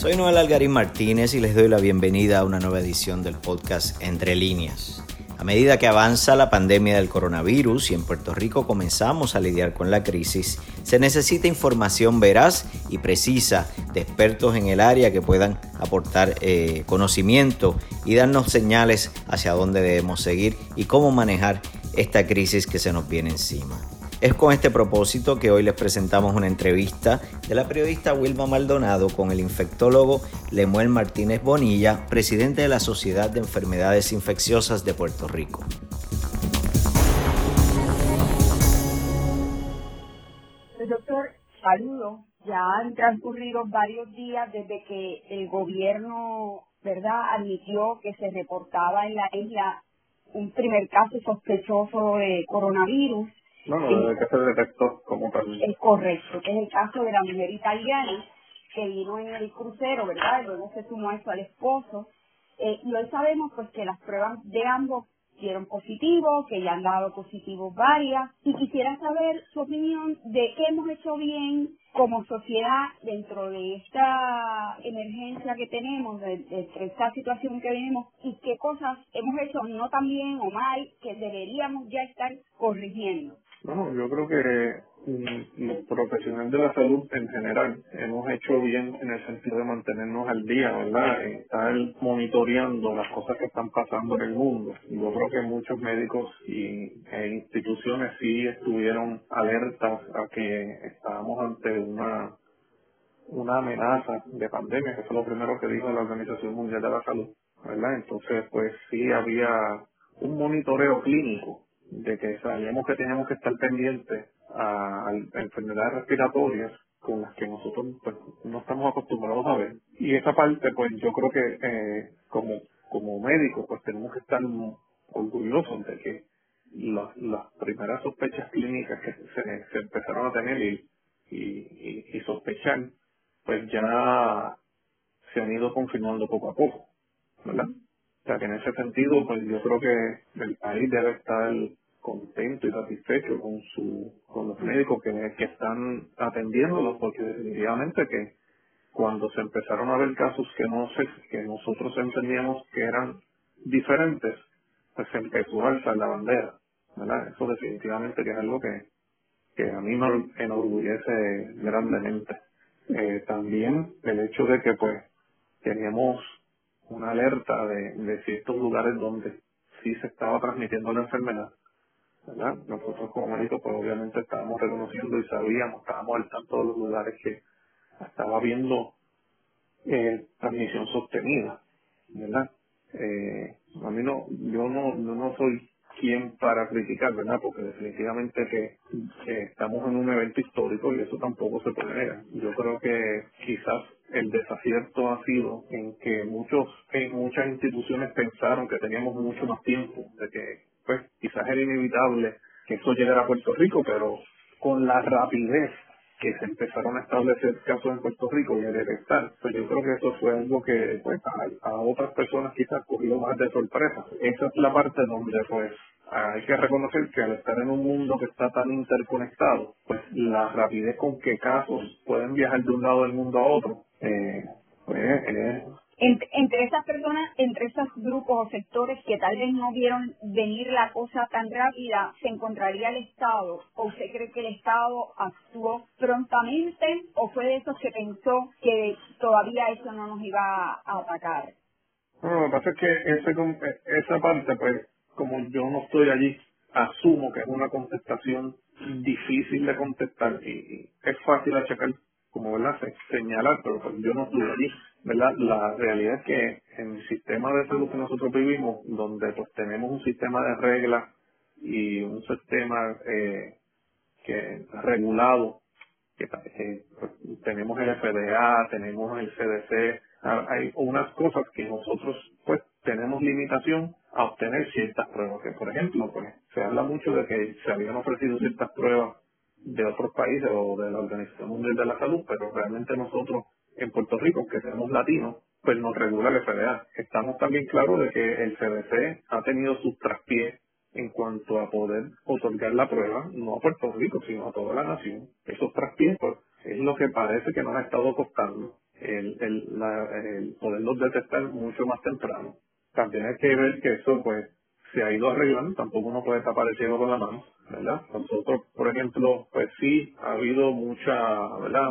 Soy Noel Algarín Martínez y les doy la bienvenida a una nueva edición del podcast Entre líneas. A medida que avanza la pandemia del coronavirus y en Puerto Rico comenzamos a lidiar con la crisis, se necesita información veraz y precisa de expertos en el área que puedan aportar eh, conocimiento y darnos señales hacia dónde debemos seguir y cómo manejar esta crisis que se nos viene encima. Es con este propósito que hoy les presentamos una entrevista de la periodista Wilma Maldonado con el infectólogo Lemuel Martínez Bonilla, presidente de la Sociedad de Enfermedades Infecciosas de Puerto Rico. Doctor, saludo. Ya han transcurrido varios días desde que el gobierno, ¿verdad?, admitió que se reportaba en la isla un primer caso sospechoso de coronavirus no, no, que se detectó como tal. Es correcto, que es el caso de la mujer italiana que vino en el crucero, ¿verdad? Y luego se sumó eso al esposo. Eh, y hoy sabemos pues que las pruebas de ambos dieron positivo, que ya han dado positivos varias. Y quisiera saber su opinión de qué hemos hecho bien como sociedad dentro de esta emergencia que tenemos, de, de, esta situación que vivimos y qué cosas hemos hecho no tan bien o mal que deberíamos ya estar corrigiendo. Bueno, yo creo que mm, los profesionales de la salud en general hemos hecho bien en el sentido de mantenernos al día, ¿verdad? Estar monitoreando las cosas que están pasando en el mundo. Yo creo que muchos médicos y, e instituciones sí estuvieron alertas a que estábamos ante una una amenaza de pandemia, que fue lo primero que dijo la Organización Mundial de la Salud, ¿verdad? Entonces, pues sí había un monitoreo clínico de que sabíamos que teníamos que estar pendientes a, enfermedades respiratorias con las que nosotros pues, no estamos acostumbrados a ver. Y esa parte, pues yo creo que eh, como, como médicos, pues tenemos que estar orgullosos de que las, las primeras sospechas clínicas que se, se empezaron a tener y, y, y, sospechar, pues ya se han ido confirmando poco a poco, ¿verdad? O sea que en ese sentido, pues yo creo que el país debe estar contento y satisfecho con su con los médicos que, que están atendiéndolos porque definitivamente que cuando se empezaron a ver casos que no sé que nosotros entendíamos que eran diferentes pues se empezó a alzar la bandera ¿verdad? eso definitivamente que es algo que que a mí me enorgullece grandemente eh, también el hecho de que pues teníamos una alerta de, de ciertos lugares donde sí se estaba transmitiendo la enfermedad nosotros como médicos pues obviamente estábamos reconociendo y sabíamos, estábamos al tanto de los lugares que estaba habiendo eh, transmisión sostenida, ¿verdad? Eh, a mí no, yo no, no soy quien para criticar, ¿verdad? Porque definitivamente que, estamos en un evento histórico y eso tampoco se puede negar. Yo creo que quizás el desacierto ha sido en que muchos, en muchas instituciones pensaron que teníamos mucho más tiempo, de que pues quizás era inevitable que eso llegara a Puerto Rico, pero con la rapidez que se empezaron a establecer casos en Puerto Rico y a detectar, pues yo creo que eso fue algo que pues, a, otras personas quizás cogió más de sorpresa. Esa es la parte donde pues hay que reconocer que al estar en un mundo que está tan interconectado, pues la rapidez con que casos pueden viajar de un lado del mundo a otro, eh, pues es grupos o sectores que tal vez no vieron venir la cosa tan rápida, ¿se encontraría el Estado? ¿O usted cree que el Estado actuó prontamente o fue de esos que pensó que todavía eso no nos iba a atacar? No, lo que pasa es que ese, esa parte, pues, como yo no estoy allí, asumo que es una contestación difícil de contestar y es fácil achacar, como verdad, señalar, pero pues yo no estoy allí ¿verdad? La realidad es que en el sistema de salud que nosotros vivimos, donde pues tenemos un sistema de reglas y un sistema eh, que regulado, que pues, tenemos el FDA, tenemos el CDC, ah, hay unas cosas que nosotros pues tenemos limitación a obtener ciertas pruebas, que por ejemplo, pues se habla mucho de que se habían ofrecido ciertas pruebas de otros países o de la Organización Mundial de la Salud, pero realmente nosotros en Puerto Rico, que seamos latinos, pues nos regula el FDA. Estamos también claros de que el CDC ha tenido sus traspiés en cuanto a poder otorgar la prueba, no a Puerto Rico, sino a toda la nación. Esos traspiés pues, es lo que parece que nos ha estado costando. el, el, la, el poderlos detectar mucho más temprano. También hay que ver que eso pues se ha ido arreglando, tampoco uno puede estar apareciendo con la mano, ¿verdad? Nosotros, por ejemplo, pues sí, ha habido mucha, ¿verdad?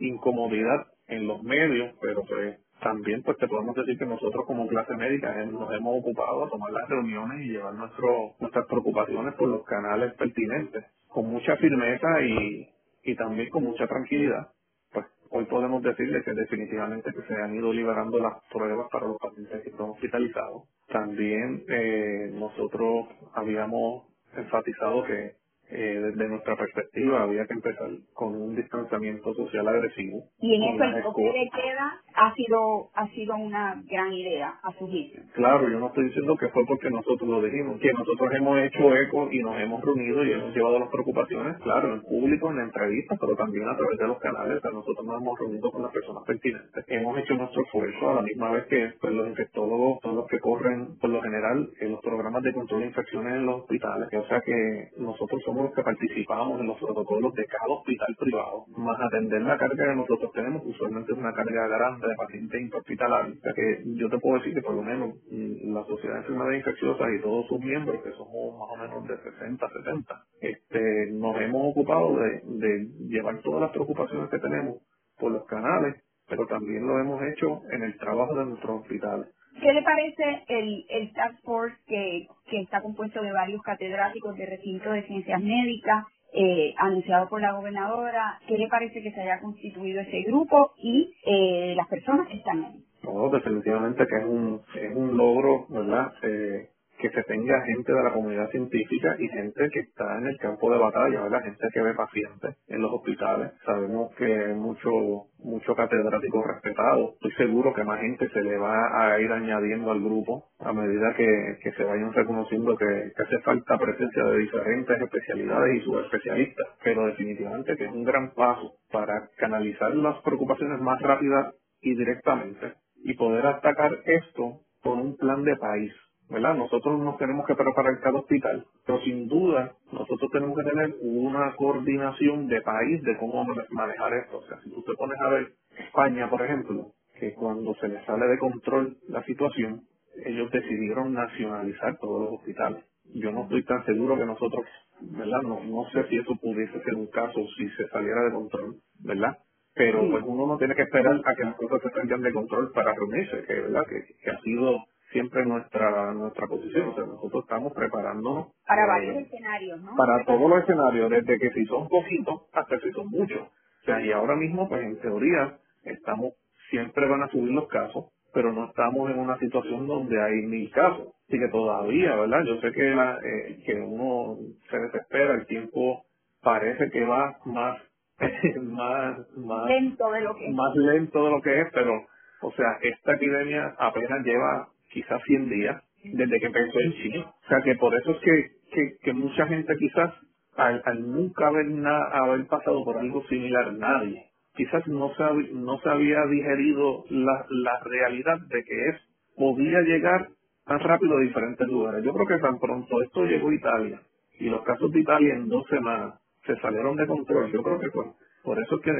Incomodidad en los medios, pero pues también pues te podemos decir que nosotros como clase médica nos hemos ocupado a tomar las reuniones y llevar nuestro, nuestras preocupaciones por los canales pertinentes, con mucha firmeza y, y también con mucha tranquilidad. Pues hoy podemos decirle que definitivamente que se han ido liberando las pruebas para los pacientes que están hospitalizados. También eh, nosotros habíamos enfatizado que eh, desde nuestra perspectiva había que empezar con un distanciamiento social agresivo. Y en eso el toque de queda ha sido ha sido una gran idea a su juicio. Claro, yo no estoy diciendo que fue porque nosotros lo dijimos, que nosotros hemos hecho eco y nos hemos reunido y hemos llevado las preocupaciones, claro, en público, en la entrevista, pero también a través de los canales, o nosotros nos hemos reunido con las personas pertinentes. Hemos hecho nuestro esfuerzo a la misma vez que pues, los infectólogos son los que corren, por lo general, en los programas de control de infecciones en los hospitales, o sea que nosotros somos los que participamos en los protocolos de cada hospital privado, más atender la carga que nosotros tenemos, usualmente es una carga grande de pacientes interhospitalarios. O sea que yo te puedo decir que por lo menos mm, la Sociedad de Enfermedades Infecciosas y todos sus miembros, que somos más o menos de 60, 70, este, nos hemos ocupado de, de llevar todas las preocupaciones que tenemos por los canales, pero también lo hemos hecho en el trabajo de nuestros hospitales. ¿Qué le parece el, el Task Force que, que está compuesto de varios catedráticos de recinto de ciencias médicas, eh, anunciado por la gobernadora? ¿Qué le parece que se haya constituido ese grupo y eh, las personas que están ahí? No, definitivamente que es un, es un logro, ¿verdad? Eh, que se tenga gente de la comunidad científica y gente que está en el campo de batalla, ¿verdad? Gente que ve pacientes en los hospitales. Sabemos que mucho, mucho catedrático respetado. Estoy seguro que más gente se le va a ir añadiendo al grupo a medida que, que se vayan reconociendo que, que hace falta presencia de diferentes especialidades y subespecialistas. Pero definitivamente que es un gran paso para canalizar las preocupaciones más rápidas y directamente y poder atacar esto con un plan de país ¿verdad? Nosotros nos tenemos que preparar cada hospital, pero sin duda nosotros tenemos que tener una coordinación de país de cómo manejar esto. O sea, si tú te pones a ver España, por ejemplo, que cuando se les sale de control la situación, ellos decidieron nacionalizar todos los hospitales. Yo no estoy tan seguro que nosotros, ¿verdad? No, no sé si eso pudiese ser un caso si se saliera de control, ¿verdad? Pero pues uno no tiene que esperar a que las cosas se salgan de control para reunirse, que, ¿verdad? que ha sido siempre nuestra nuestra posición. O sea, nosotros estamos preparándonos. Para varios escenarios, ¿no? Para todos los escenarios, desde que si son poquitos hasta si son muchos. O sea, y ahora mismo, pues en teoría, estamos, siempre van a subir los casos, pero no estamos en una situación donde hay mil casos. Así que todavía, ¿verdad? Yo sé que, la, eh, que uno se desespera, el tiempo parece que va más, más, más lento de lo que más lento de lo que es, pero, o sea, esta epidemia apenas lleva quizás 100 días desde que empezó en Chile. O sea que por eso es que, que, mucha gente quizás al, nunca haber, haber pasado por algo similar, nadie, quizás no se, no se había digerido la, la realidad de que es podía llegar tan rápido a diferentes lugares. Yo creo que tan pronto esto llegó a Italia y los casos de Italia en dos semanas se salieron de control. Yo creo que fue por eso es que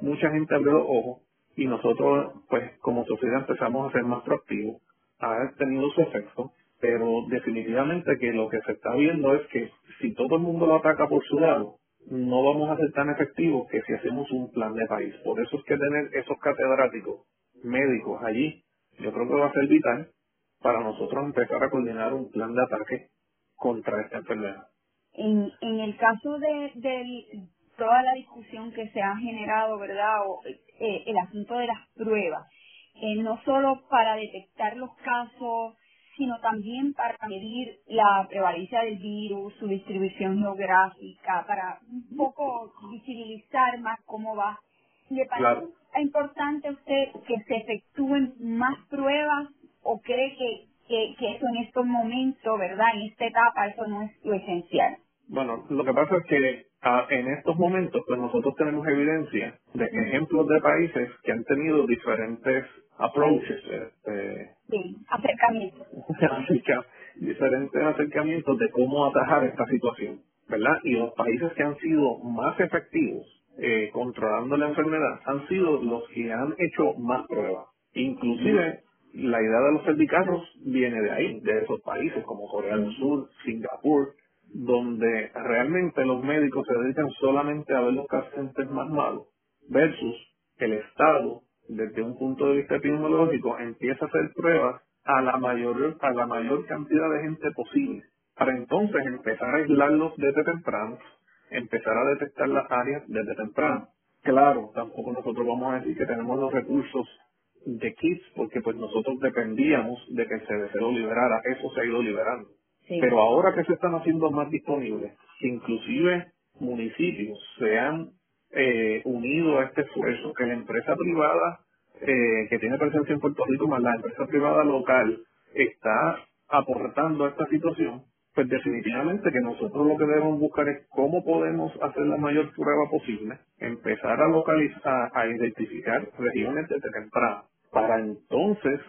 mucha gente abrió los ojos y nosotros, pues como sociedad empezamos a ser más proactivos ha tenido su efecto, pero definitivamente que lo que se está viendo es que si todo el mundo lo ataca por su lado, no vamos a ser tan efectivos que si hacemos un plan de país. Por eso es que tener esos catedráticos médicos allí, yo creo que va a ser vital para nosotros empezar a coordinar un plan de ataque contra esta enfermedad. En, en el caso de, de toda la discusión que se ha generado, ¿verdad? O, eh, el asunto de las pruebas, eh, no solo para detectar los casos, sino también para medir la prevalencia del virus, su distribución geográfica, para un poco visibilizar más cómo va. ¿Le parece importante a usted que se efectúen más pruebas o cree que, que, que eso en estos momentos, verdad, en esta etapa, eso no es lo esencial? Bueno, lo que pasa es que ah, en estos momentos, pues nosotros tenemos evidencia de ejemplos de países que han tenido diferentes approaches, este, sí, acercamientos. diferentes acercamientos de cómo atajar esta situación, ¿verdad? Y los países que han sido más efectivos eh, controlando la enfermedad han sido los que han hecho más pruebas. Inclusive la idea de los cervicarros viene de ahí, de esos países como Corea del Sur, Singapur, donde realmente los médicos se dedican solamente a ver los pacientes más malos, versus el Estado, desde un punto de vista epidemiológico, empieza a hacer pruebas a la mayor, a la mayor cantidad de gente posible, para entonces empezar a aislarlos desde temprano, empezar a detectar las áreas desde temprano. Claro, tampoco nosotros vamos a decir que tenemos los recursos de kits, porque pues nosotros dependíamos de que el CDC lo liberara, eso se ha ido liberando. Pero ahora que se están haciendo más disponibles, inclusive municipios se han eh, unido a este esfuerzo, que la empresa privada eh, que tiene presencia en Puerto Rico, más la empresa privada local, está aportando a esta situación, pues definitivamente que nosotros lo que debemos buscar es cómo podemos hacer la mayor prueba posible, empezar a localizar, a identificar regiones desde temprano, para entonces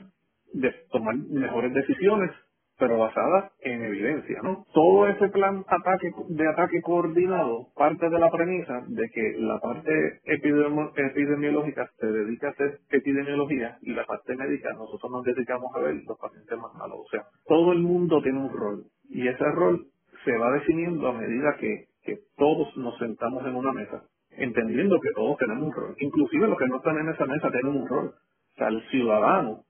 tomar mejores decisiones pero basada en evidencia, ¿no? Todo ese plan ataque, de ataque coordinado parte de la premisa de que la parte epidemiológica se dedica a hacer epidemiología y la parte médica nosotros nos dedicamos a ver los pacientes más malos. O sea, todo el mundo tiene un rol y ese rol se va definiendo a medida que, que todos nos sentamos en una mesa, entendiendo que todos tenemos un rol. Inclusive los que no están en esa mesa tienen un rol. O sea, el ciudadano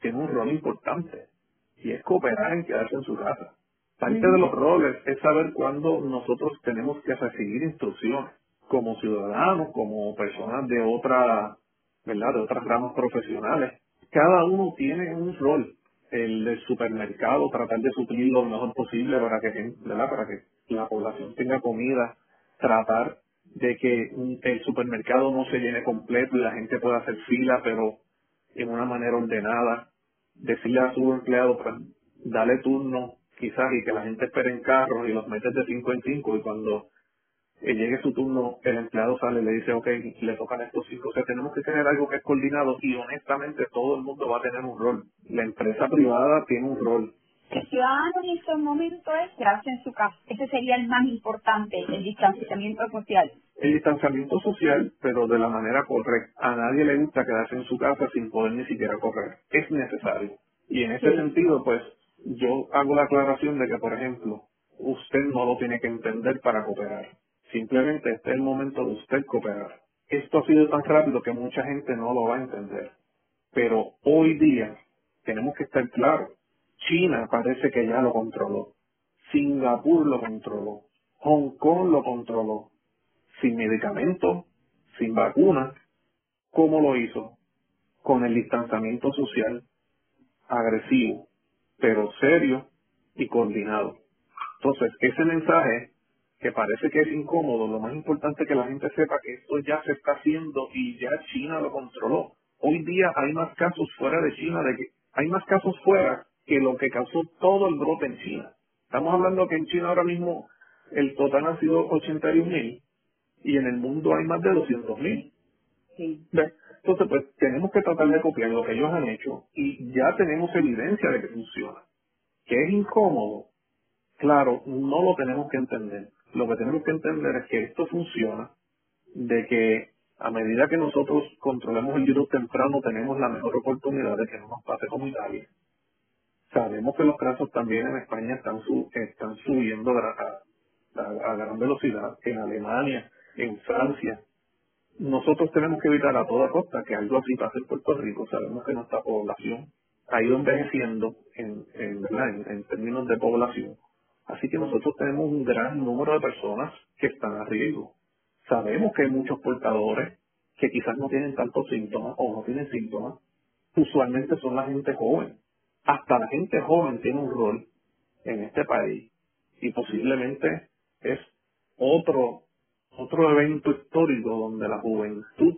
tiene un rol importante y es cooperar en quedarse en su casa. Parte de los roles es saber cuándo nosotros tenemos que recibir instrucciones como ciudadanos, como personas de otra, ¿verdad? De otras ramas profesionales. Cada uno tiene un rol. El del supermercado, tratar de suplir lo mejor posible para que, ¿verdad? Para que la población tenga comida, tratar de que el supermercado no se llene completo y la gente pueda hacer fila, pero en una manera ordenada decirle a su empleado, pues, dale turno quizás y que la gente espere en carros y los metes de cinco en cinco y cuando eh, llegue su turno el empleado sale y le dice, ok, le tocan estos cinco. O sea, tenemos que tener algo que es coordinado y honestamente todo el mundo va a tener un rol. La empresa privada tiene un rol. El ciudadano en estos momentos es quedarse en su casa. Ese sería el más importante, el distanciamiento social. El distanciamiento social, pero de la manera correcta. A nadie le gusta quedarse en su casa sin poder ni siquiera correr. Es necesario. Y en ese sentido, pues, yo hago la aclaración de que, por ejemplo, usted no lo tiene que entender para cooperar. Simplemente este es el momento de usted cooperar. Esto ha sido tan rápido que mucha gente no lo va a entender. Pero hoy día tenemos que estar claros China parece que ya lo controló. Singapur lo controló. Hong Kong lo controló. Sin medicamentos, sin vacunas. ¿Cómo lo hizo? Con el distanciamiento social agresivo, pero serio y coordinado. Entonces, ese mensaje que parece que es incómodo, lo más importante es que la gente sepa que esto ya se está haciendo y ya China lo controló. Hoy día hay más casos fuera de China, de que hay más casos fuera que lo que causó todo el brote en China. Estamos hablando que en China ahora mismo el total ha sido 81 mil y en el mundo hay más de 200 mil. Entonces, pues tenemos que tratar de copiar lo que ellos han hecho y ya tenemos evidencia de que funciona. Que es incómodo, claro, no lo tenemos que entender. Lo que tenemos que entender es que esto funciona, de que a medida que nosotros controlemos el virus temprano tenemos la mejor oportunidad de que no nos pase como Italia Sabemos que los casos también en España están, están subiendo a, gran velocidad, en Alemania, en Francia. Nosotros tenemos que evitar a toda costa que algo así pase en Puerto Rico. Sabemos que nuestra población ha ido envejeciendo en, en, términos de población. Así que nosotros tenemos un gran número de personas que están a riesgo. Sabemos que hay muchos portadores que quizás no tienen tantos síntomas o no tienen síntomas. Usualmente son la gente joven hasta la gente joven tiene un rol en este país y posiblemente es otro otro evento histórico donde la juventud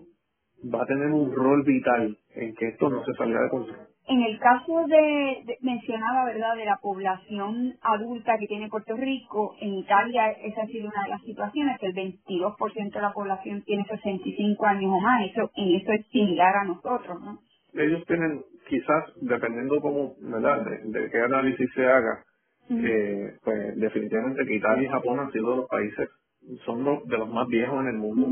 va a tener un rol vital en que esto no se salga de control. En el caso de, mencionaba, ¿verdad?, de la población adulta que tiene Puerto Rico, en Italia esa ha sido una de las situaciones, que el 22% de la población tiene 65 años o más, eso, en eso es similar a nosotros, ¿no? Ellos tienen quizás, dependiendo cómo, ¿verdad?, de, qué análisis se haga, eh, pues definitivamente que Italia y Japón han sido los países, son los, de los más viejos en el mundo.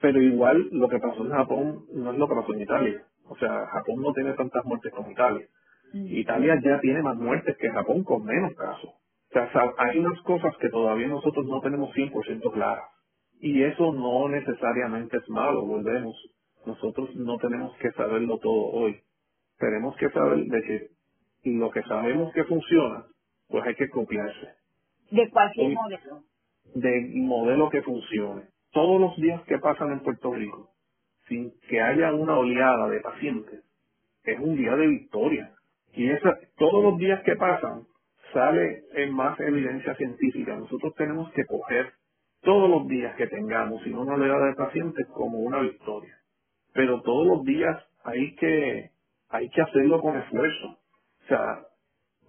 Pero igual lo que pasó en Japón no es lo que pasó en Italia. O sea, Japón no tiene tantas muertes como Italia. Italia ya tiene más muertes que Japón con menos casos. O sea, hay unas cosas que todavía nosotros no tenemos 100% claras. Y eso no necesariamente es malo, volvemos. Nosotros no tenemos que saberlo todo hoy. Tenemos que saber de que lo que sabemos que funciona, pues hay que copiarse. De cualquier modelo. De modelo que funcione. Todos los días que pasan en Puerto Rico, sin que haya una oleada de pacientes, es un día de victoria. Y esa, todos los días que pasan, sale en más evidencia científica. Nosotros tenemos que coger todos los días que tengamos, sin una oleada de pacientes, como una victoria. Pero todos los días hay que, hay que hacerlo con esfuerzo. O sea,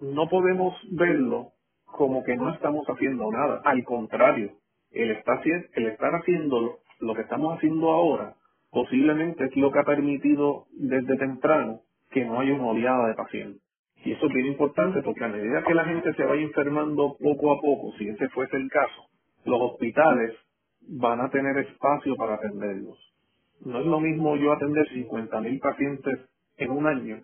no podemos verlo como que no estamos haciendo nada. Al contrario, el estar, el estar haciendo lo que estamos haciendo ahora posiblemente es lo que ha permitido desde temprano que no haya una oleada de pacientes. Y eso es bien importante porque a medida que la gente se vaya enfermando poco a poco, si ese fuese el caso, los hospitales van a tener espacio para atenderlos. No es lo mismo yo atender 50.000 pacientes en un año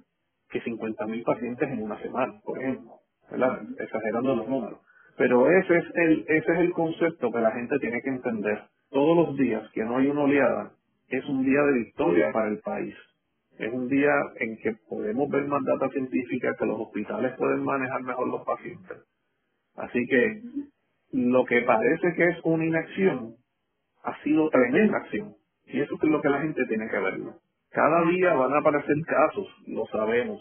que 50.000 pacientes en una semana, por ejemplo, ¿verdad? exagerando los números. Pero ese es el ese es el concepto que la gente tiene que entender. Todos los días que no hay una oleada es un día de victoria para el país. Es un día en que podemos ver más data científica, que los hospitales pueden manejar mejor los pacientes. Así que lo que parece que es una inacción ha sido tremenda acción. Y eso es lo que la gente tiene que verlo. Cada día van a aparecer casos, lo sabemos.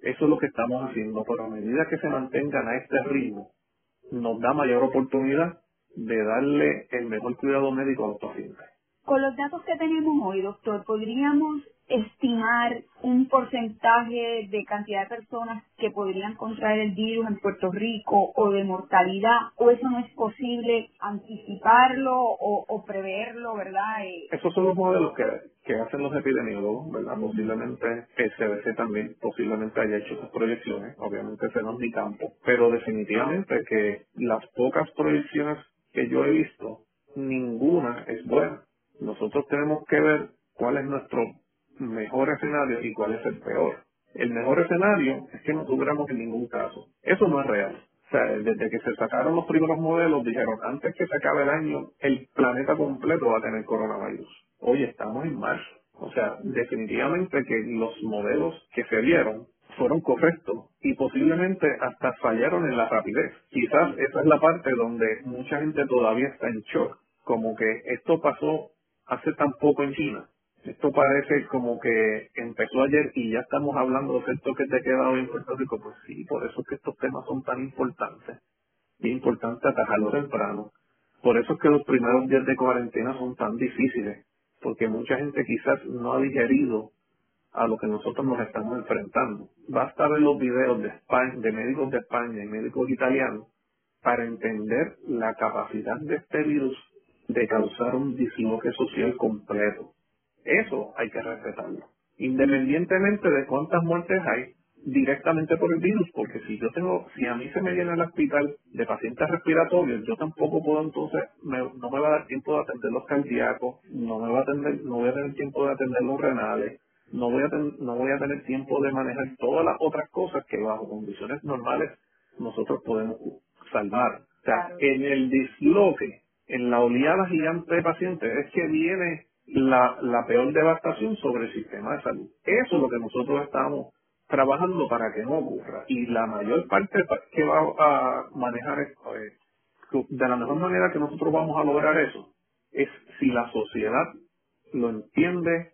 Eso es lo que estamos haciendo, pero a medida que se mantengan a este ritmo, nos da mayor oportunidad de darle el mejor cuidado médico a los pacientes. Con los datos que tenemos hoy, doctor, ¿podríamos estimar un porcentaje de cantidad de personas que podrían contraer el virus en Puerto Rico o de mortalidad o eso no es posible anticiparlo o, preverlo, ¿verdad? Eh, Esos son los modelos que, hacen los epidemiólogos, ¿verdad? Posiblemente el CDC también posiblemente haya hecho sus proyecciones, obviamente ese no mi campo, pero definitivamente que las pocas proyecciones que yo he visto, ninguna es buena. Nosotros tenemos que ver cuál es nuestro mejor escenario y cuál es el peor. El mejor escenario es que no tuviéramos en ningún caso. Eso no es real. O sea, desde que se sacaron los primeros modelos, dijeron, antes que se acabe el año, el planeta completo va a tener coronavirus. Hoy estamos en marzo. O sea, definitivamente que los modelos que se dieron fueron correctos y posiblemente hasta fallaron en la rapidez. Quizás esa es la parte donde mucha gente todavía está en shock, como que esto pasó hace tan poco en China esto parece como que empezó ayer y ya estamos hablando de que te queda hoy en Puerto Rico. Pues sí, por eso es que estos temas son tan importantes. Es importante atajarlo temprano. Por eso es que los primeros días de cuarentena son tan difíciles. Porque mucha gente quizás no ha digerido a lo que nosotros nos estamos enfrentando. Basta ver los videos de, España, de médicos de España y médicos italianos para entender la capacidad de este virus de causar un disloque social completo. Eso hay que respetarlo. Independientemente de cuántas muertes hay directamente por el virus, porque si yo tengo, si a mí se me llena el hospital de pacientes respiratorios, yo tampoco puedo entonces, no me va a dar tiempo de atender los cardíacos, no me va a atender, no voy a tener tiempo de atender los renales, no voy a no voy a tener tiempo de manejar todas las otras cosas que bajo condiciones normales nosotros podemos salvar. O sea, en el disloque, en la oleada gigante de pacientes, es que viene la, la peor devastación sobre el sistema de salud. Eso es lo que nosotros estamos trabajando para que no ocurra. Y la mayor parte que va a manejar esto es, de la mejor manera que nosotros vamos a lograr eso, es si la sociedad lo entiende,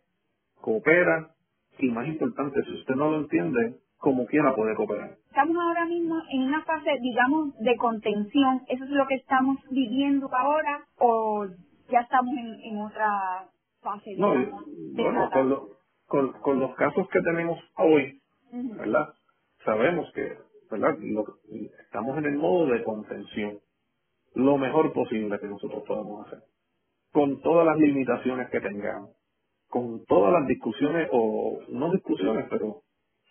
coopera y más importante, si usted no lo entiende, como quiera puede cooperar. Estamos ahora mismo en una fase, digamos, de contención. ¿Eso es lo que estamos viviendo ahora o ya estamos en, en otra no, bueno, con, con, los casos que tenemos hoy, ¿verdad? Sabemos que, ¿verdad? estamos en el modo de contención. Lo mejor posible que nosotros podamos hacer. Con todas las limitaciones que tengamos. Con todas las discusiones, o no discusiones, pero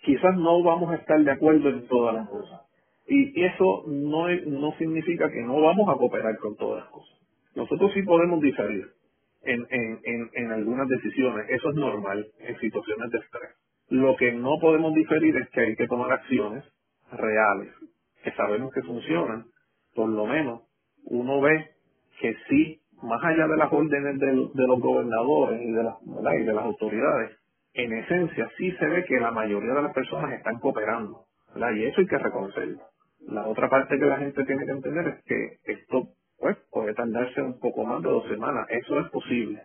quizás no vamos a estar de acuerdo en todas las cosas. Y eso no, no significa que no vamos a cooperar con todas las cosas. Nosotros sí podemos diferir en, en, en, algunas decisiones. Eso es normal en situaciones de estrés. Lo que no podemos diferir es que hay que tomar acciones reales, que sabemos que funcionan. Por lo menos uno ve que sí, más allá de las órdenes de los gobernadores y de, las, y de las autoridades, en esencia sí se ve que la mayoría de las personas están cooperando. Y eso hay que reconocerlo. La otra parte que la gente tiene que entender es que esto pues puede tardarse un poco más de dos semanas. Eso es posible.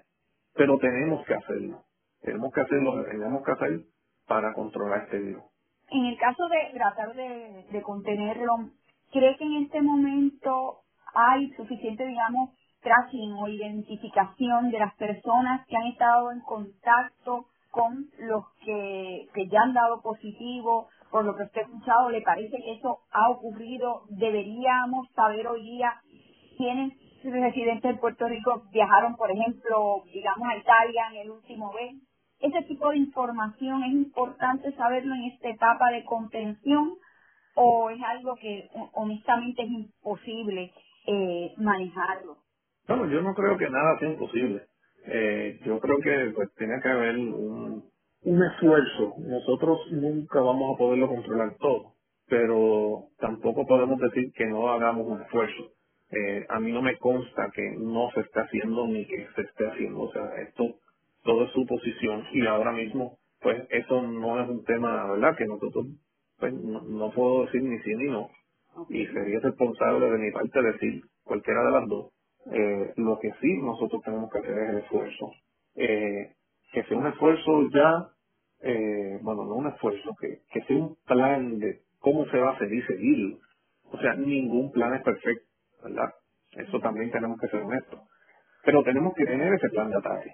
Pero tenemos que hacerlo. Tenemos que hacer lo que tengamos que hacer para controlar este virus. En el caso de tratar de, de contenerlo, ¿cree que en este momento hay suficiente, digamos, tracking o identificación de las personas que han estado en contacto con los que, que ya han dado positivo? Por lo que usted ha escuchado, ¿le parece que eso ha ocurrido? ¿Deberíamos saber hoy día quiénes residentes de Puerto Rico viajaron, por ejemplo, digamos a Italia en el último mes. Ese tipo de información es importante saberlo en esta etapa de contención o es algo que honestamente es imposible eh, manejarlo. Bueno, yo no creo que nada sea imposible. Eh, yo creo que pues tiene que haber un esfuerzo. Nosotros nunca vamos a poderlo controlar todo, pero tampoco podemos decir que no hagamos un esfuerzo eh, a mí no me consta que no se esté haciendo ni que se esté haciendo. O sea, esto, todo es su posición y ahora mismo, pues eso no es un tema, ¿verdad? Que nosotros, pues no, puedo decir ni sí ni no. Y sería responsable de mi parte decir cualquiera de las dos. Eh, lo que sí nosotros tenemos que hacer es el esfuerzo. Eh, que sea un esfuerzo ya, eh, bueno, no un esfuerzo, que, que sea un plan de cómo se va a hacer y seguirlo. O sea, ningún plan es perfecto ¿verdad? Eso también tenemos que ser honestos. Pero tenemos que tener ese plan de ataque.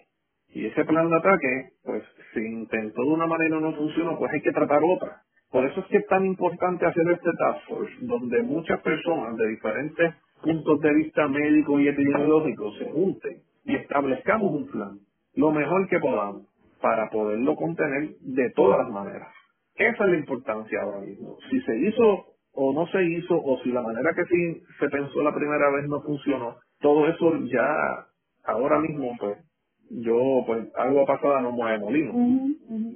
Y ese plan de ataque, pues si intentó de una manera y no funcionó, pues hay que tratar otra. Por eso es que es tan importante hacer este task force, donde muchas personas de diferentes puntos de vista médicos y epidemiológicos se junten y establezcamos un plan, lo mejor que podamos, para poderlo contener de todas las maneras. Esa es la importancia ahora mismo. Si se hizo o no se hizo, o si la manera que sí se pensó la primera vez no funcionó, todo eso ya ahora mismo, pues, yo, pues, algo pasada no mueve molino.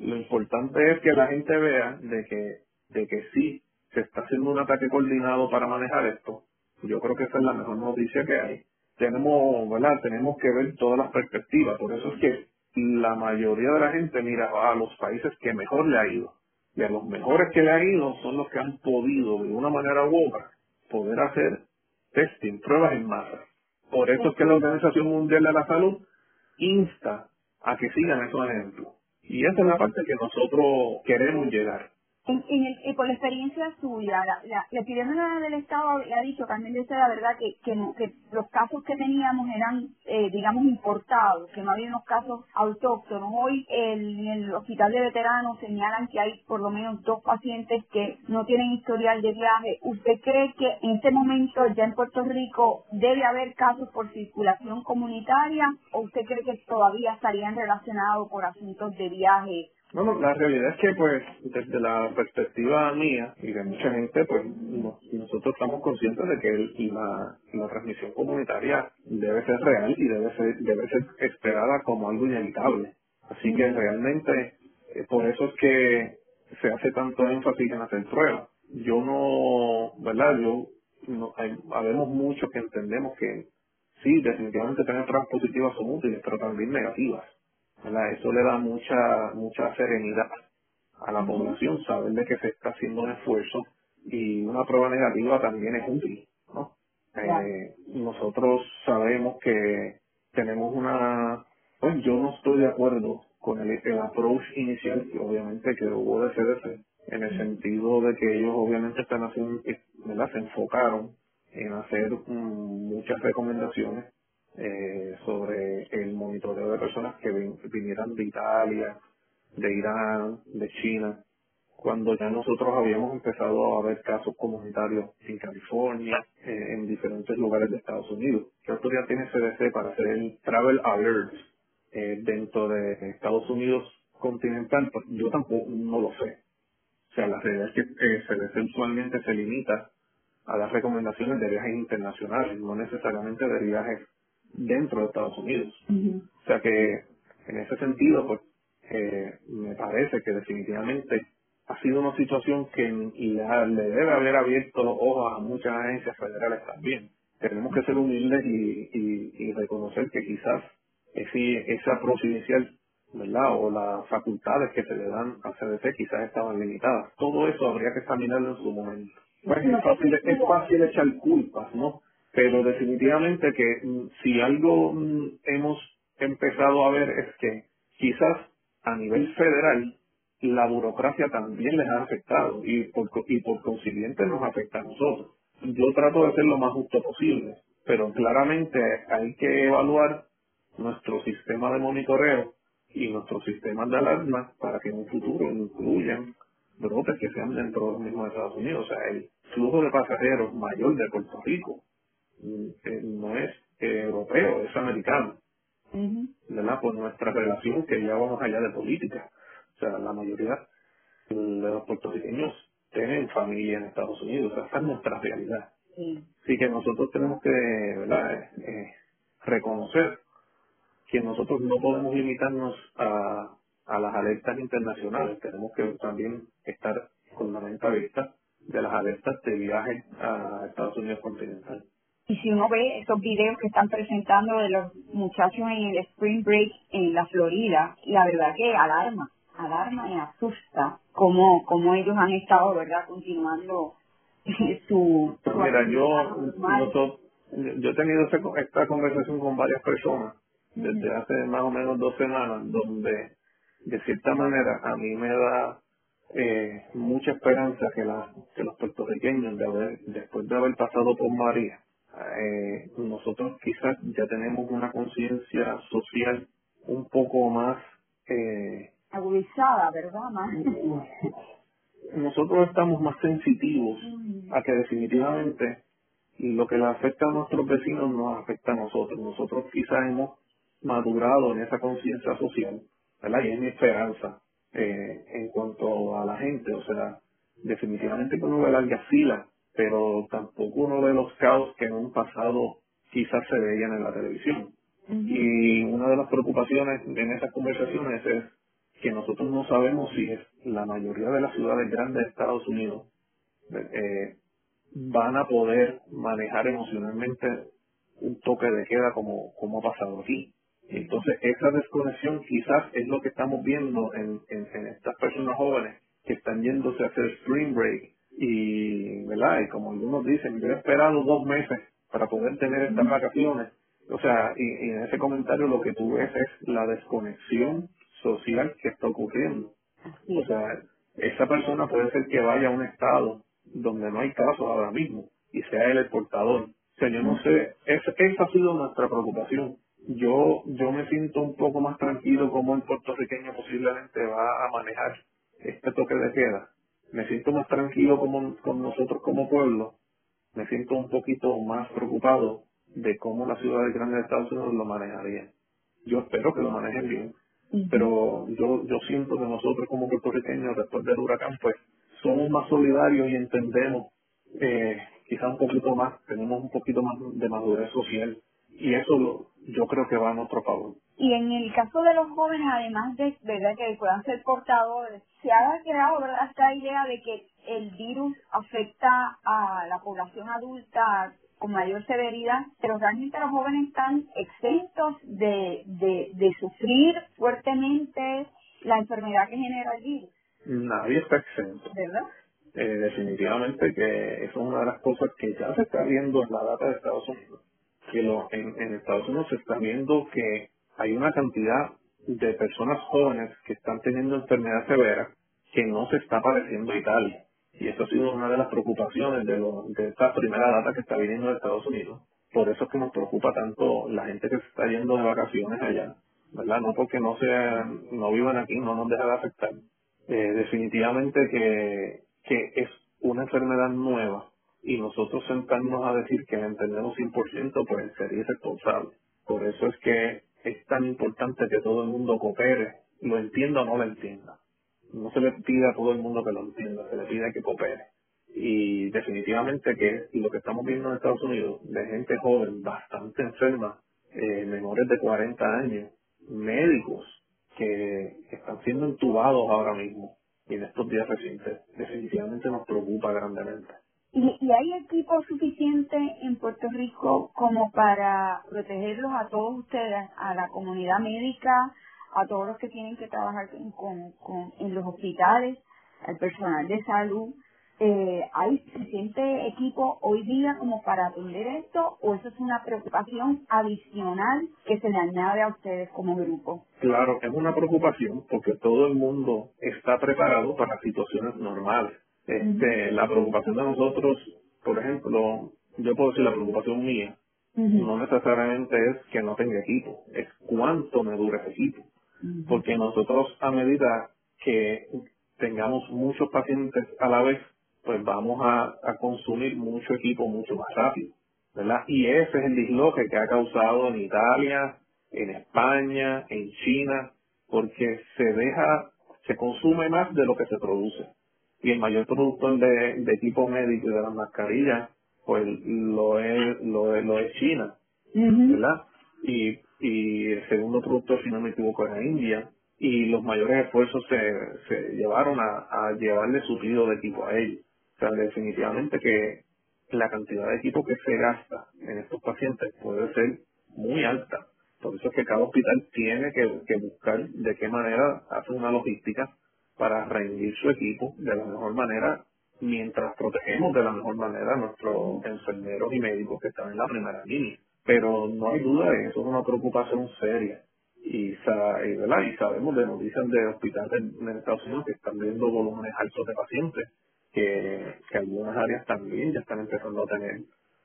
Lo importante es que la gente vea de que, de que sí se está haciendo un ataque coordinado para manejar esto. Yo creo que esa es la mejor noticia que hay. Tenemos, ¿verdad? Tenemos que ver todas las perspectivas. Por eso es que la mayoría de la gente mira a los países que mejor le ha ido y a los mejores que le han ido son los que han podido, de una manera u otra, poder hacer testing, pruebas en masa. Por eso es que la Organización Mundial de la Salud insta a que sigan esos ejemplos. Y esa es la parte que nosotros queremos llegar. En, el, por la experiencia suya, la, la, la del Estado ha dicho también de la verdad que, que, los casos que teníamos eran, eh, digamos, importados, que no había unos casos autóctonos. Hoy en el hospital de veteranos señalan que hay por lo menos dos pacientes que no tienen historial de viaje. ¿Usted cree que en este momento ya en Puerto Rico debe haber casos por circulación comunitaria o usted cree que todavía estarían relacionados por asuntos de viaje bueno, la realidad es que, pues, desde la perspectiva mía y de mucha gente, pues, nosotros estamos conscientes de que la, la transmisión comunitaria debe ser real y debe ser, debe ser esperada como algo inevitable. Así que realmente, eh, por eso es que se hace tanto énfasis en hacer pruebas. Yo no, ¿verdad? Yo, no, hay, habemos muchos que entendemos que sí, definitivamente tener pruebas positivas son útiles, pero también negativas. Eso le da mucha, mucha serenidad a la población, saber de que se está haciendo un esfuerzo y una prueba negativa también es útil, ¿no? Eh, nosotros sabemos que tenemos una, pues yo no estoy de acuerdo con el, el approach inicial, que obviamente que hubo de CDC, en el sentido de que ellos obviamente están haciendo, ¿verdad? se enfocaron en hacer mm, muchas recomendaciones eh, sobre el monitoreo de personas que vinieran de Italia, de Irán, de China, cuando ya nosotros habíamos empezado a ver casos comunitarios en California, eh, en diferentes lugares de Estados Unidos. ¿Qué autoridad tiene CDC para hacer el Travel Alert eh, dentro de Estados Unidos continental? Pues yo tampoco no lo sé. O sea, la realidad es que CDC usualmente se limita a las recomendaciones de viajes internacionales, no necesariamente de viajes dentro de Estados Unidos. O sea que en ese sentido, pues eh, me parece que definitivamente ha sido una situación que le, le debe haber abierto los ojos a muchas agencias federales también. Tenemos que ser humildes y, y, y reconocer que quizás ese, esa presidencial ¿verdad? O las facultades que se le dan a CDC quizás estaban limitadas. Todo eso habría que examinarlo en su momento. Pues es fácil, es fácil echar culpas, ¿no? Pero definitivamente que mm, si algo mm, hemos empezado a ver es que quizás a nivel federal la burocracia también les ha afectado y por, y por consiguiente nos afecta a nosotros. Yo trato de ser lo más justo posible, pero claramente hay que evaluar nuestro sistema de monitoreo y nuestros sistemas de alarma para que en un futuro incluyan brotes que sean dentro de los mismos Estados Unidos. O sea, el flujo de pasajeros mayor de Puerto Rico mm, eh, no es europeo, es americano. ¿Verdad? Por nuestra relación que ya vamos allá de política. O sea, la mayoría de los puertorriqueños tienen familia en Estados Unidos. O sea, esa es nuestra realidad. Así que nosotros tenemos que ¿verdad? Eh, reconocer que nosotros no podemos limitarnos a, a las alertas internacionales, tenemos que también estar con la mente abierta de las alertas de viaje a Estados Unidos continental. Y si uno ve esos videos que están presentando de los muchachos en el Spring Break en la Florida, la verdad que alarma, alarma y asusta cómo, cómo ellos han estado, ¿verdad?, continuando su... Mira, yo, yo he tenido esta conversación con varias personas desde hace más o menos dos semanas, donde de cierta manera a mí me da eh, mucha esperanza que, la, que los puertorriqueños, de haber, después de haber pasado por María, eh, nosotros quizás ya tenemos una conciencia social un poco más eh, agudizada, ¿verdad? Más. Nosotros estamos más sensitivos a que definitivamente lo que le afecta a nuestros vecinos nos afecta a nosotros. Nosotros quizás hemos madurado en esa conciencia social, ¿verdad? Y es mi esperanza eh, en cuanto a la gente, o sea, definitivamente que uno ve largas filas, pero tampoco uno ve los caos que en un pasado quizás se veían en la televisión. Y una de las preocupaciones en esas conversaciones es que nosotros no sabemos si es la mayoría de las ciudades grandes de Estados Unidos eh, van a poder manejar emocionalmente un toque de queda como, como ha pasado aquí. Entonces, esa desconexión quizás es lo que estamos viendo en, en, estas personas jóvenes que están yéndose a hacer spring break y, ¿verdad? Y como algunos dicen, yo he esperado dos meses para poder tener estas vacaciones. O sea, y, en ese comentario lo que tú ves es la desconexión social que está ocurriendo. O sea, esa persona puede ser que vaya a un estado donde no hay casos ahora mismo y sea él el portador. O sea, yo no sé, esa ha sido nuestra preocupación yo, yo me siento un poco más tranquilo como el puertorriqueño posiblemente va a manejar este toque de queda. Me siento más tranquilo como con nosotros como pueblo. Me siento un poquito más preocupado de cómo la ciudad grande de Estados Unidos lo manejaría. Yo espero que lo manejen bien, pero yo, yo siento que nosotros como puertorriqueños después del huracán pues somos más solidarios y entendemos eh, quizá un poquito más, tenemos un poquito más de madurez social y eso lo, yo creo que va a nuestro favor. Y en el caso de los jóvenes, además de verdad que puedan ser portadores, se ha creado verdad esta idea de que el virus afecta a la población adulta con mayor severidad, pero realmente los jóvenes están exentos de, de, de sufrir fuertemente la enfermedad que genera el virus. Nadie está exento. ¿Verdad? Eh, definitivamente que eso es una de las cosas que ya se está viendo en la data de Estados Unidos que lo, en, en Estados Unidos se está viendo que hay una cantidad de personas jóvenes que están teniendo enfermedad severa que no se está pareciendo a Italia. Y eso ha sido una de las preocupaciones de, lo, de esta primera data que está viniendo de Estados Unidos. Por eso es que nos preocupa tanto la gente que se está yendo de vacaciones allá, ¿verdad? No porque no sean, no vivan aquí, no nos deja de afectar. Eh, definitivamente que, que es una enfermedad nueva y nosotros sentarnos a decir que la entendemos 100%, pues sería irresponsable. Por eso es que es tan importante que todo el mundo coopere, lo entienda o no lo entienda. No se le pide a todo el mundo que lo entienda, se le pide que coopere. Y definitivamente que lo que estamos viendo en Estados Unidos, de gente joven, bastante enferma, eh, menores de 40 años, médicos que están siendo entubados ahora mismo y en estos días recientes definitivamente nos preocupa grandemente. ¿Y, ¿Y hay equipo suficiente en Puerto Rico como para protegerlos a todos ustedes, a la comunidad médica, a todos los que tienen que trabajar con, con, en los hospitales, al personal de salud? Eh, ¿Hay suficiente equipo hoy día como para atender esto o eso es una preocupación adicional que se le añade a ustedes como grupo? Claro, es una preocupación porque todo el mundo está preparado para situaciones normales. Este, La preocupación de nosotros, por ejemplo, yo puedo decir la preocupación mía, no necesariamente es que no tenga equipo, es cuánto me dura ese equipo. Porque nosotros a medida que tengamos muchos pacientes a la vez, pues vamos a, a consumir mucho equipo mucho más rápido, ¿verdad? Y ese es el disloque que ha causado en Italia, en España, en China, porque se deja, se consume más de lo que se produce. Y el mayor productor de, de equipo médico y de las mascarillas, pues lo es, lo es, lo es China, ¿verdad? Y, y el segundo productor, si no me equivoco, es la India, y los mayores esfuerzos se, se llevaron a, a llevarle suplido de equipo a ellos. O sea, definitivamente que la cantidad de equipo que se gasta en estos pacientes puede ser muy alta. Por eso es que cada hospital tiene que, buscar de qué manera hace una logística para rendir su equipo de la mejor manera mientras protegemos de la mejor manera a nuestros enfermeros y médicos que están en la primera línea. Pero no hay duda de eso, es una preocupación seria. Y, y, y sabemos de noticias de hospitales en Estados Unidos que están viendo volúmenes altos de pacientes que, algunas áreas también ya están empezando a tener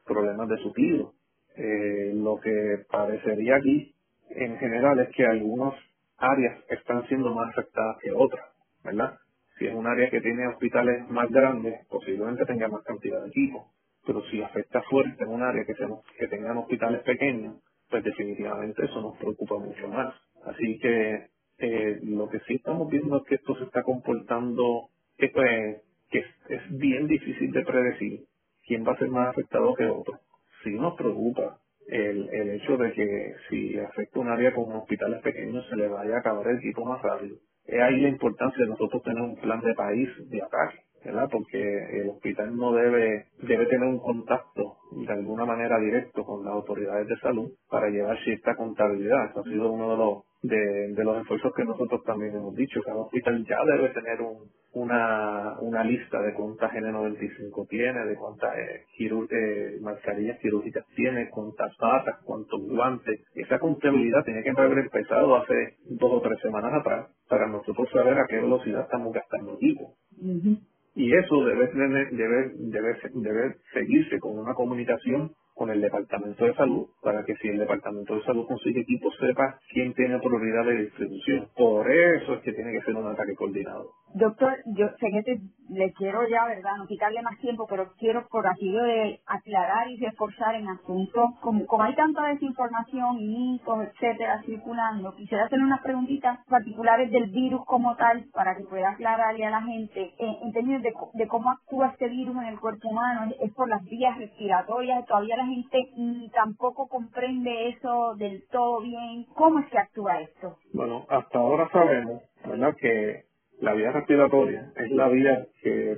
problemas de suplido. Eh, lo que parecería aquí en general es que algunas áreas están siendo más afectadas que otras, ¿verdad? Si es un área que tiene hospitales más grandes, posiblemente tenga más cantidad de equipos, pero si afecta fuerte en un área que, que tengan hospitales pequeños, pues definitivamente eso nos preocupa mucho más. Así que eh, lo que sí estamos viendo es que esto se está comportando, que pues, que es bien difícil de predecir quién va a ser más afectado que otro. Sí nos preocupa el, el hecho de que si afecta un área con hospitales pequeños se le vaya a acabar el equipo más rápido. Es ahí la importancia de nosotros tener un plan de país de ataque, ¿verdad? Porque el hospital no debe, debe tener un contacto de alguna manera directo con las autoridades de salud para llevar cierta contabilidad. Eso ha sido uno de los de, de los esfuerzos que nosotros también hemos dicho. Cada hospital ya debe tener un, una, una lista de cuántas N95 tiene, de cuántas eh, eh, mascarillas quirúrgicas tiene, cuántas batas, cuántos guantes. Esa contabilidad tiene que haber empezado hace dos o tres semanas atrás para nosotros saber a qué velocidad estamos gastando equipo. Y eso debe, debe, debe, debe seguirse con una comunicación con el Departamento de Salud para que si el Departamento de Salud consigue equipo sepa quién tiene prioridad de distribución. Por eso es que tiene que ser un ataque coordinado. Doctor, yo sé que le quiero ya, ¿verdad? No quitarle más tiempo, pero quiero por así de aclarar y reforzar en asuntos, como, como hay tanta desinformación y mitos, etcétera, circulando, quisiera hacer unas preguntitas particulares del virus como tal para que pueda aclararle a la gente eh, en términos de, cómo actúa este virus en el cuerpo humano. Es, por las vías respiratorias, todavía la gente ni tampoco comprende eso del todo bien. ¿Cómo es que actúa esto? Bueno, hasta ahora sabemos, ¿verdad? Que la vía respiratoria es la vía que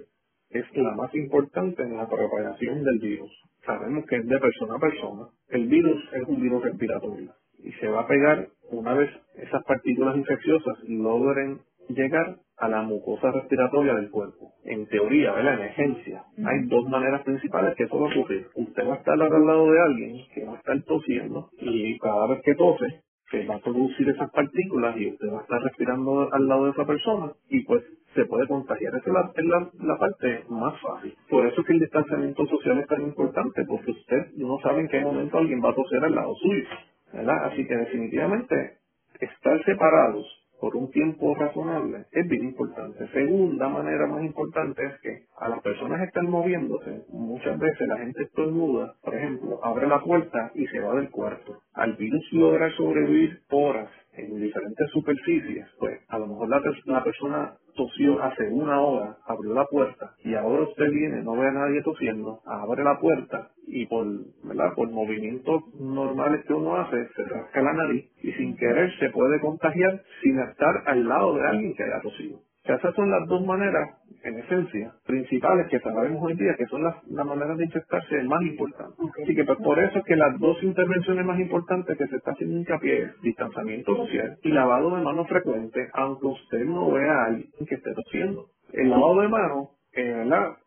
es la más importante en la propagación del virus. Sabemos que es de persona a persona. El virus es un virus respiratorio y se va a pegar una vez esas partículas infecciosas logren llegar a la mucosa respiratoria del cuerpo. En teoría, en la emergencia, hay dos maneras principales que eso va a ocurrir. Usted va a estar al lado de alguien que va a estar tosiendo y cada vez que tose, se va a producir esas partículas y usted va a estar respirando al lado de esa persona y pues se puede contagiar. Esa es la, la, parte más fácil. Por eso es que el distanciamiento social es tan importante, porque usted no sabe en qué momento alguien va a toser al lado suyo. ¿verdad? Así que definitivamente estar separados por un tiempo razonable es bien importante. Segunda manera más importante es que a las personas están moviéndose, muchas veces la gente estornuda, por ejemplo, abre la puerta y se va del cuarto. Al virus lograr sobrevivir horas en diferentes superficies, pues a lo mejor la persona tosió hace una hora, abrió la puerta y ahora usted viene, no ve a nadie tosiendo, abre la puerta y por, ¿verdad? por movimientos normales que uno hace, se rasca la nariz y sin querer se puede contagiar sin estar al lado de alguien que haya tosido. esas son las dos maneras, en esencia, principales que sabemos hoy día, que son las, maneras de infectarse más importantes. Así que pues, por eso es que las dos intervenciones más importantes que se está haciendo hincapié es distanciamiento social y lavado de manos frecuente, aunque usted no vea a alguien que esté tosiendo. El lavado de manos, eh, ¿verdad?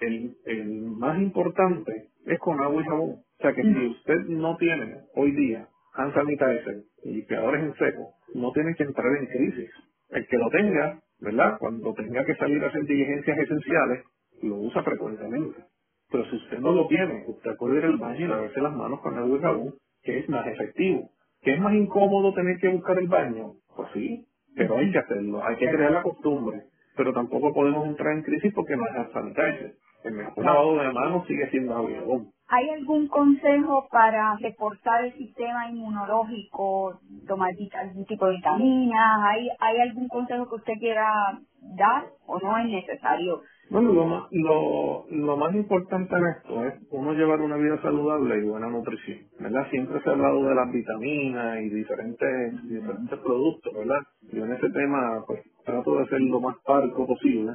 El, el más importante es con agua y jabón. O sea que si usted no tiene hoy día hand sanitizer y limpiadores en seco, no tiene que entrar en crisis. El que lo tenga, ¿verdad? Cuando tenga que salir a hacer diligencias esenciales, lo usa frecuentemente. Pero si usted no lo tiene, usted puede ir al baño y lavarse las manos con agua y jabón, que es más efectivo. ¿Que es más incómodo tener que buscar el baño? Pues sí, pero hay que hacerlo, hay que crear la costumbre. Pero tampoco podemos entrar en crisis porque no es sanitizer. El mejor lavado de manos sigue siendo jabón. ¿Hay algún consejo para reforzar el sistema inmunológico, tomar algún tipo de vitaminas? ¿Hay, ¿Hay algún consejo que usted quiera dar o no es necesario? Bueno, lo más, lo, lo más importante en esto es uno llevar una vida saludable y buena nutrición, ¿verdad? Siempre se ha hablado de las vitaminas y diferentes, diferentes productos, ¿verdad? Yo en ese tema, pues, trato de ser lo más parco posible,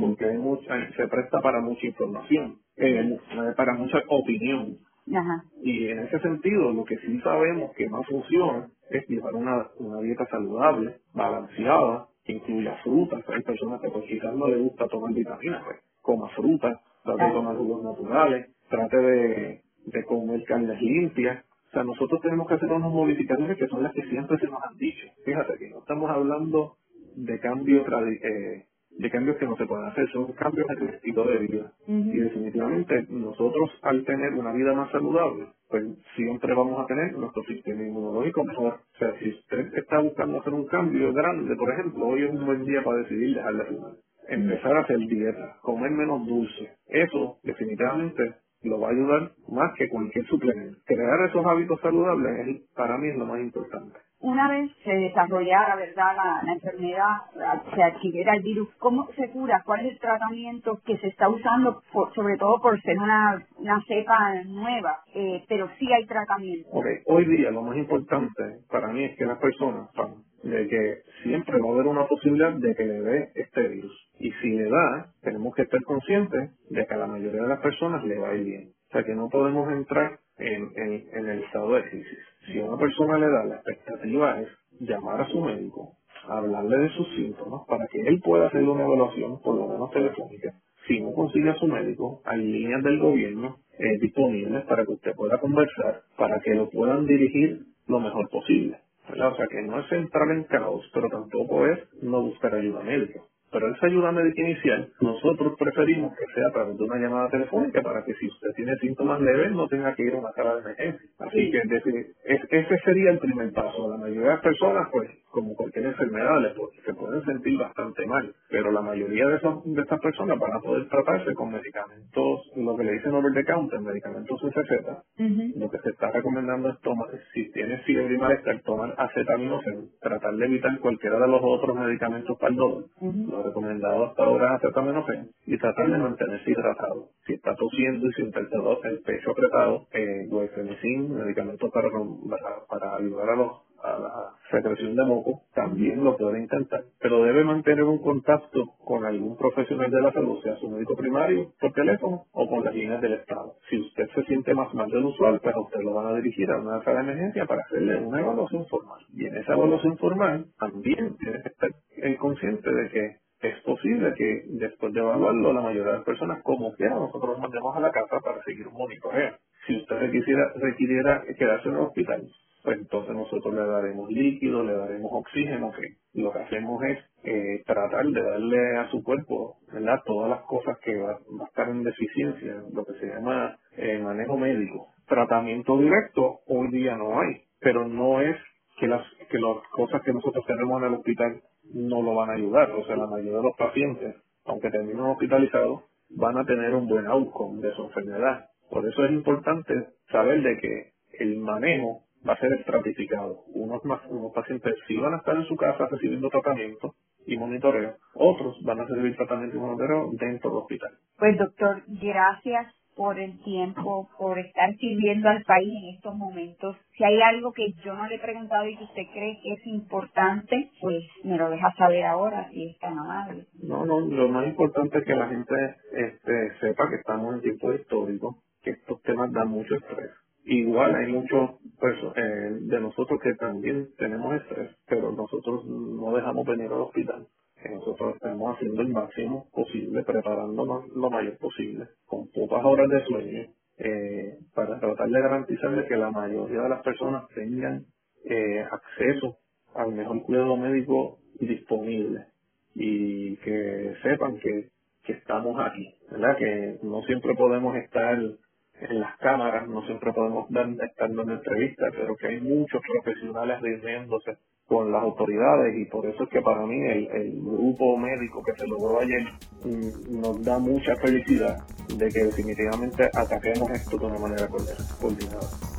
porque hay mucha, se presta para mucha información, eh, para mucha opinión. Y en ese sentido, lo que sí sabemos que más funciona es llevar una, una dieta saludable, balanceada, que incluya frutas. Hay personas que pues quizás no les gusta tomar vitaminas, pues coma frutas, trate de tomar jugos naturales, trate de, de comer carnes limpias. O sea, nosotros tenemos que hacer unas modificaciones que son las que siempre se nos han dicho. Fíjate que no estamos hablando de cambio eh, de cambios que no se pueden hacer, son cambios en el estilo de vida. Y definitivamente nosotros al tener una vida más saludable, pues siempre vamos a tener nuestro sistema inmunológico mejor. O sea, si usted está buscando hacer un cambio grande, por ejemplo, hoy es un buen día para decidir dejar de fumar. Empezar a hacer dieta, comer menos dulce. Eso definitivamente lo va a ayudar más que cualquier suplemento. Crear esos hábitos saludables para mí es lo más importante una vez se desarrollara, ¿verdad?, la, enfermedad, se adquiriera el virus, ¿cómo se cura? ¿Cuál es el tratamiento que se está usando, sobre todo por ser una, cepa nueva? Eh, pero sí hay tratamiento. Hoy día lo más importante para mí es que las personas de que siempre va a haber una posibilidad de que le dé este virus. Y si le da, tenemos que estar conscientes de que a la mayoría de las personas le va a ir bien. Sea que no podemos entrar en, en, el estado de crisis. Si a una persona le da, la expectativa es llamar a su médico, hablarle de sus síntomas para que él pueda hacer una evaluación, por lo menos telefónica. Si no consigue a su médico, hay líneas del gobierno eh, disponibles para que usted pueda conversar, para que lo puedan dirigir lo mejor posible. O sea que no es entrar en caos, pero tampoco es no buscar ayuda médica. Pero esa ayuda médica inicial, nosotros preferimos que sea a través de una llamada telefónica para que si usted tiene síntomas leves no tenga que ir a una sala de emergencia. Así que ese sería el primer paso. La mayoría de las personas, pues, como cualquier enfermedad, se pueden sentir bastante mal, pero la mayoría de, esos, de estas personas van a poder tratarse con medicamentos, lo que le dicen over the counter, medicamentos sin receta. Lo que se está recomendando es tomar, si tiene fiebre y malestar, tomar acetaminofén, tratar de evitar cualquiera de los otros medicamentos para el dolor recomendado hasta ahora es acetaminofén y tratar de mantenerse hidratado. Si está tosiendo y siente el, el pecho apretado, eh, medicamentos para, para, ayudar a, los, a la secreción de moco, también lo puede intentar. Pero debe mantener un contacto con algún profesional de la salud, sea su médico primario, por teléfono o con las líneas del Estado. Si usted se siente más mal del usual, pues usted lo van a dirigir a una sala de emergencia para hacerle una evaluación formal. Y en esa evaluación formal también tiene que estar consciente de que es posible que después de evaluarlo, la mayoría de las personas, como quiera, nosotros nos mandemos a la casa para seguir un monitoreo. Si usted requisiera, requiriera quedarse en el hospital, pues entonces nosotros le daremos líquido, le daremos oxígeno, que lo que hacemos es eh, tratar de darle a su cuerpo ¿verdad? todas las cosas que va, a estar en deficiencia, lo que se llama eh, manejo médico. Tratamiento directo hoy día no hay, pero no es que las, que las cosas que nosotros tenemos en el hospital no lo van a ayudar. O sea, la mayoría de los pacientes, aunque terminen hospitalizados, van a tener un buen outcome de su enfermedad. Por eso es importante saber de que el manejo va a ser estratificado. Unos, más, unos pacientes sí van a estar en su casa recibiendo tratamiento y monitoreo, otros van a recibir tratamiento y monitoreo dentro del hospital. Pues doctor, gracias por el tiempo, por estar sirviendo al país en estos momentos. Si hay algo que yo no le he preguntado y que usted cree que es importante, pues me lo deja saber ahora si es tan amable. No, no, lo más importante es que la gente este, sepa que estamos en tiempo histórico, que estos temas dan mucho estrés Igual hay muchos pues, eh, de nosotros que también tenemos estrés, pero nosotros no dejamos venir al hospital. Nosotros estamos haciendo el máximo posible, preparándonos lo mayor posible, con pocas horas de sueño, eh, para tratar de garantizarle que la mayoría de las personas tengan eh, acceso al mejor cuidado médico disponible y que sepan que, que estamos aquí, ¿verdad? Que no siempre podemos estar en las cámaras, no siempre podemos estar dando entrevistas, pero que hay muchos profesionales reuniéndose con las autoridades y por eso es que para mí el, el grupo médico que se logró ayer mm, nos da mucha felicidad de que definitivamente ataquemos esto de una manera coordinada.